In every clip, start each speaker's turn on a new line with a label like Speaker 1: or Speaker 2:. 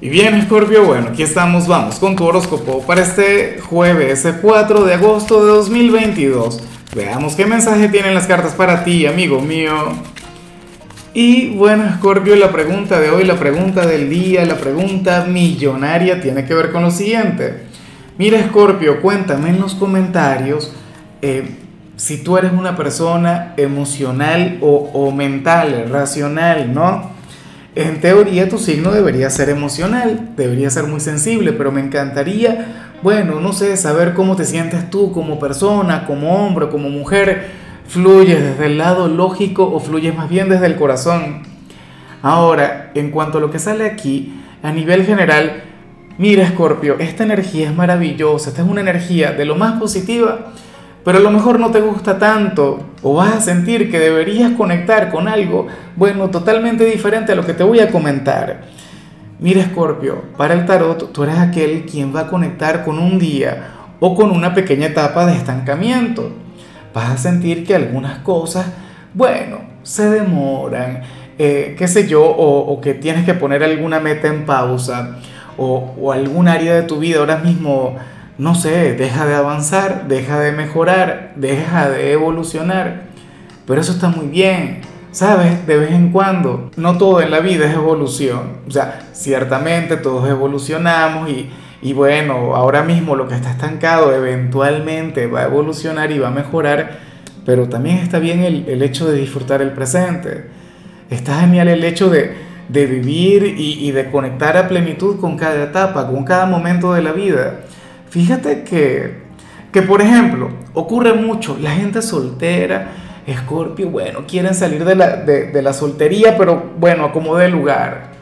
Speaker 1: Y bien, Scorpio, bueno, aquí estamos, vamos con tu horóscopo para este jueves, el 4 de agosto de 2022. Veamos qué mensaje tienen las cartas para ti, amigo mío. Y bueno, Scorpio, la pregunta de hoy, la pregunta del día, la pregunta millonaria tiene que ver con lo siguiente. Mira, Scorpio, cuéntame en los comentarios eh, si tú eres una persona emocional o, o mental, racional, ¿no? En teoría tu signo debería ser emocional, debería ser muy sensible, pero me encantaría, bueno, no sé, saber cómo te sientes tú como persona, como hombre, como mujer. ¿Fluyes desde el lado lógico o fluyes más bien desde el corazón? Ahora, en cuanto a lo que sale aquí, a nivel general, mira Scorpio, esta energía es maravillosa, esta es una energía de lo más positiva pero a lo mejor no te gusta tanto o vas a sentir que deberías conectar con algo, bueno, totalmente diferente a lo que te voy a comentar. Mira, Scorpio, para el tarot tú eres aquel quien va a conectar con un día o con una pequeña etapa de estancamiento. Vas a sentir que algunas cosas, bueno, se demoran, eh, qué sé yo, o, que tienes que poner alguna meta en pausa o, o algún área de tu vida ahora mismo no sé, deja de avanzar, deja de mejorar, deja de evolucionar. Pero eso está muy bien, ¿sabes? De vez en cuando. No todo en la vida es evolución. O sea, ciertamente todos evolucionamos y, bueno, ahora mismo lo que está estancado eventualmente va a evolucionar y va a mejorar. Pero también está bien el, hecho de disfrutar el presente. Está genial el hecho de, vivir y, y de conectar a plenitud con cada etapa, con cada momento de la vida. Fíjate que, que, por ejemplo, ocurre mucho, la gente soltera, Escorpio, bueno, quieren salir de la, de, la soltería, pero bueno, como de lugar.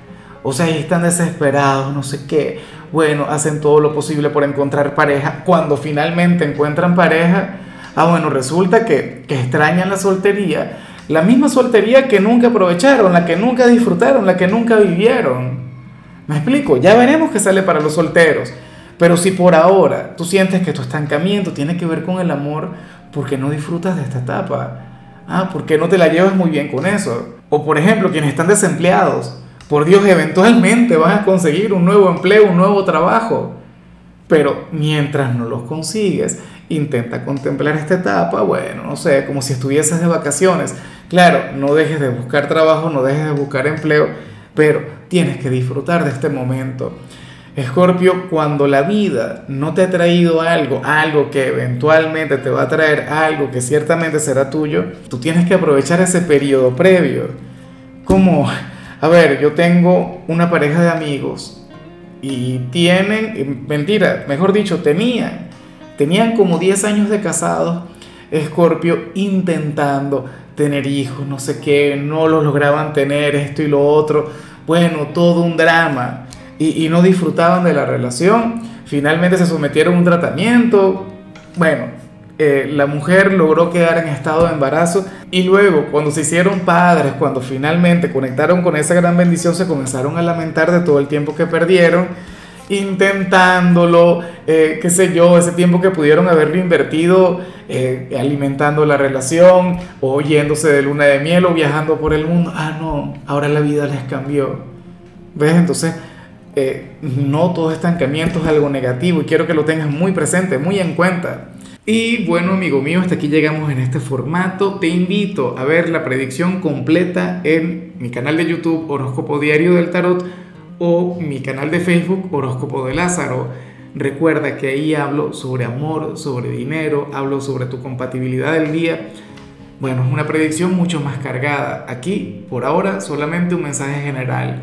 Speaker 1: O sea, están desesperados, no sé qué. Bueno, hacen todo lo posible por encontrar pareja. Cuando finalmente encuentran pareja, ah, bueno, resulta que, que extrañan la soltería. La misma soltería que nunca aprovecharon, la que nunca disfrutaron, la que nunca vivieron. ¿Me explico? Ya veremos qué sale para los solteros. Pero si por ahora tú sientes que tu estancamiento tiene que ver con el amor, ¿por qué no disfrutas de esta etapa? Ah, ¿por qué no te la llevas muy bien con eso? O por ejemplo, quienes están desempleados, por Dios, eventualmente vas a conseguir un nuevo empleo, un nuevo trabajo. Pero mientras no los consigues, intenta contemplar esta etapa, bueno, no sé, como si estuvieses de vacaciones. Claro, no dejes de buscar trabajo, no dejes de buscar empleo, pero tienes que disfrutar de este momento. Escorpio, cuando la vida no te ha traído algo, algo que eventualmente te va a traer algo que ciertamente será tuyo, tú tienes que aprovechar ese periodo previo. Como, a ver, yo tengo una pareja de amigos y tienen, mentira, mejor dicho, tenían, tenían como 10 años de casados, Escorpio intentando tener hijos, no sé qué, no los lograban tener, esto y lo otro, bueno, todo un drama y, no disfrutaban de la relación. Finalmente se sometieron a un tratamiento. Bueno, eh, la mujer logró quedar en estado de embarazo y luego cuando se hicieron padres, cuando finalmente conectaron con esa gran bendición, se comenzaron a lamentar de todo el tiempo que perdieron, intentándolo, eh, qué sé yo, ese tiempo que pudieron haberlo invertido eh, alimentando la relación o yéndose de luna de miel o viajando por el mundo. Ah, no, ahora la vida les cambió. ¿Ves? Entonces eh, no todo estancamiento es algo negativo y quiero que lo tengas muy presente, muy en cuenta. Y bueno, amigo mío, hasta aquí llegamos en este formato. Te invito a ver la predicción completa en mi canal de YouTube Horóscopo Diario del Tarot o mi canal de Facebook Horóscopo de Lázaro. Recuerda que ahí hablo sobre amor, sobre dinero, hablo sobre tu compatibilidad del día. Bueno, es una predicción mucho más cargada. Aquí, por ahora, solamente un mensaje general